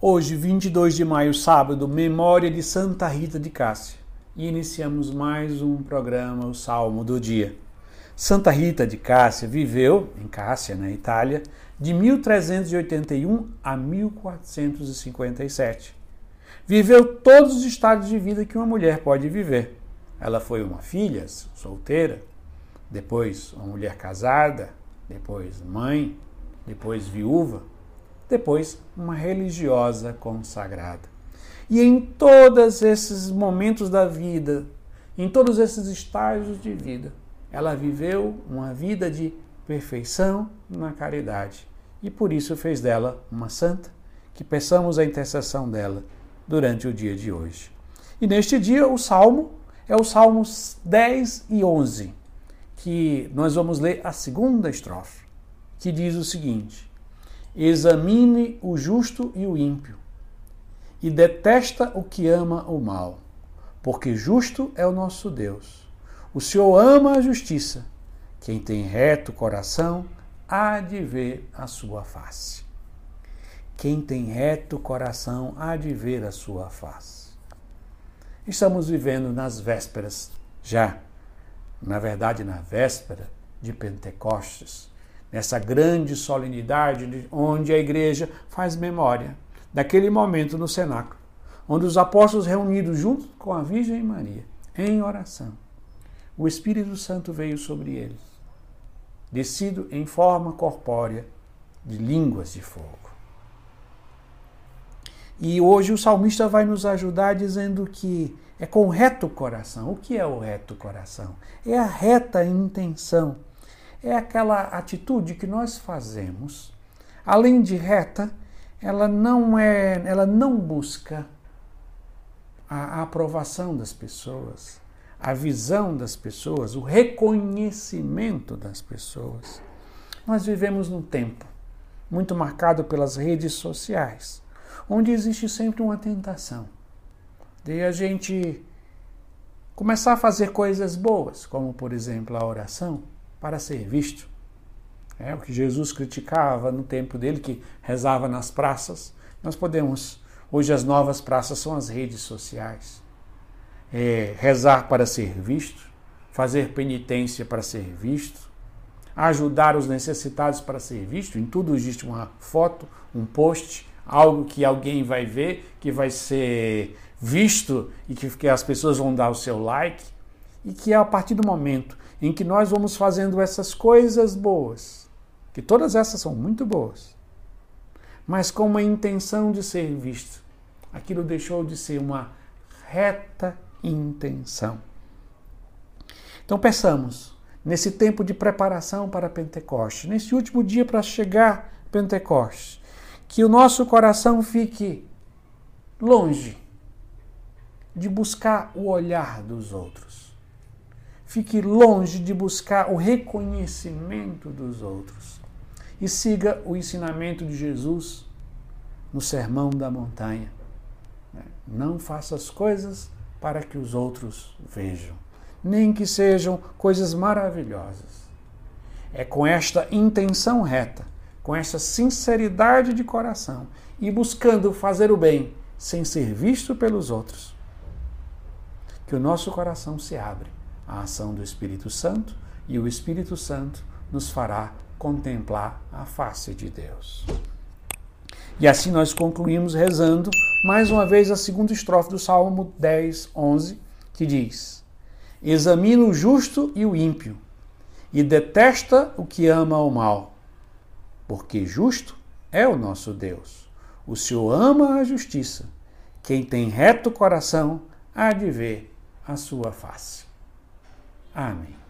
Hoje, 22 de maio, sábado, memória de Santa Rita de Cássia. E iniciamos mais um programa, o Salmo do Dia. Santa Rita de Cássia viveu em Cássia, na Itália, de 1381 a 1457. Viveu todos os estados de vida que uma mulher pode viver. Ela foi uma filha solteira, depois uma mulher casada, depois mãe, depois viúva, depois uma religiosa consagrada. E em todos esses momentos da vida, em todos esses estágios de vida, ela viveu uma vida de perfeição na caridade. E por isso fez dela uma santa, que peçamos a intercessão dela durante o dia de hoje. E neste dia, o salmo é o Salmos 10 e 11, que nós vamos ler a segunda estrofe, que diz o seguinte: Examine o justo e o ímpio, e detesta o que ama o mal, porque justo é o nosso Deus. O Senhor ama a justiça. Quem tem reto coração há de ver a sua face. Quem tem reto coração há de ver a sua face. Estamos vivendo nas vésperas, já, na verdade, na véspera de Pentecostes nessa grande solenidade onde a igreja faz memória daquele momento no cenáculo, onde os apóstolos reunidos junto com a Virgem Maria, em oração, o Espírito Santo veio sobre eles, descido em forma corpórea de línguas de fogo. E hoje o salmista vai nos ajudar dizendo que é com reto coração. O que é o reto coração? É a reta intenção é aquela atitude que nós fazemos, além de reta, ela não é, ela não busca a aprovação das pessoas, a visão das pessoas, o reconhecimento das pessoas. Nós vivemos num tempo muito marcado pelas redes sociais, onde existe sempre uma tentação de a gente começar a fazer coisas boas, como por exemplo a oração, para ser visto. É o que Jesus criticava no tempo dele, que rezava nas praças. Nós podemos, hoje as novas praças são as redes sociais. É, rezar para ser visto, fazer penitência para ser visto, ajudar os necessitados para ser visto. Em tudo existe uma foto, um post, algo que alguém vai ver, que vai ser visto e que, que as pessoas vão dar o seu like. E que a partir do momento em que nós vamos fazendo essas coisas boas, que todas essas são muito boas, mas com uma intenção de ser visto. Aquilo deixou de ser uma reta intenção. Então peçamos, nesse tempo de preparação para Pentecostes, nesse último dia para chegar Pentecostes, que o nosso coração fique longe de buscar o olhar dos outros Fique longe de buscar o reconhecimento dos outros e siga o ensinamento de Jesus no Sermão da Montanha. Não faça as coisas para que os outros vejam, nem que sejam coisas maravilhosas. É com esta intenção reta, com essa sinceridade de coração e buscando fazer o bem sem ser visto pelos outros, que o nosso coração se abre a ação do Espírito Santo e o Espírito Santo nos fará contemplar a face de Deus. E assim nós concluímos rezando mais uma vez a segunda estrofe do Salmo 10, 11, que diz: Examina o justo e o ímpio, e detesta o que ama o mal, porque justo é o nosso Deus. O Senhor ama a justiça. Quem tem reto coração há de ver a sua face. Amém.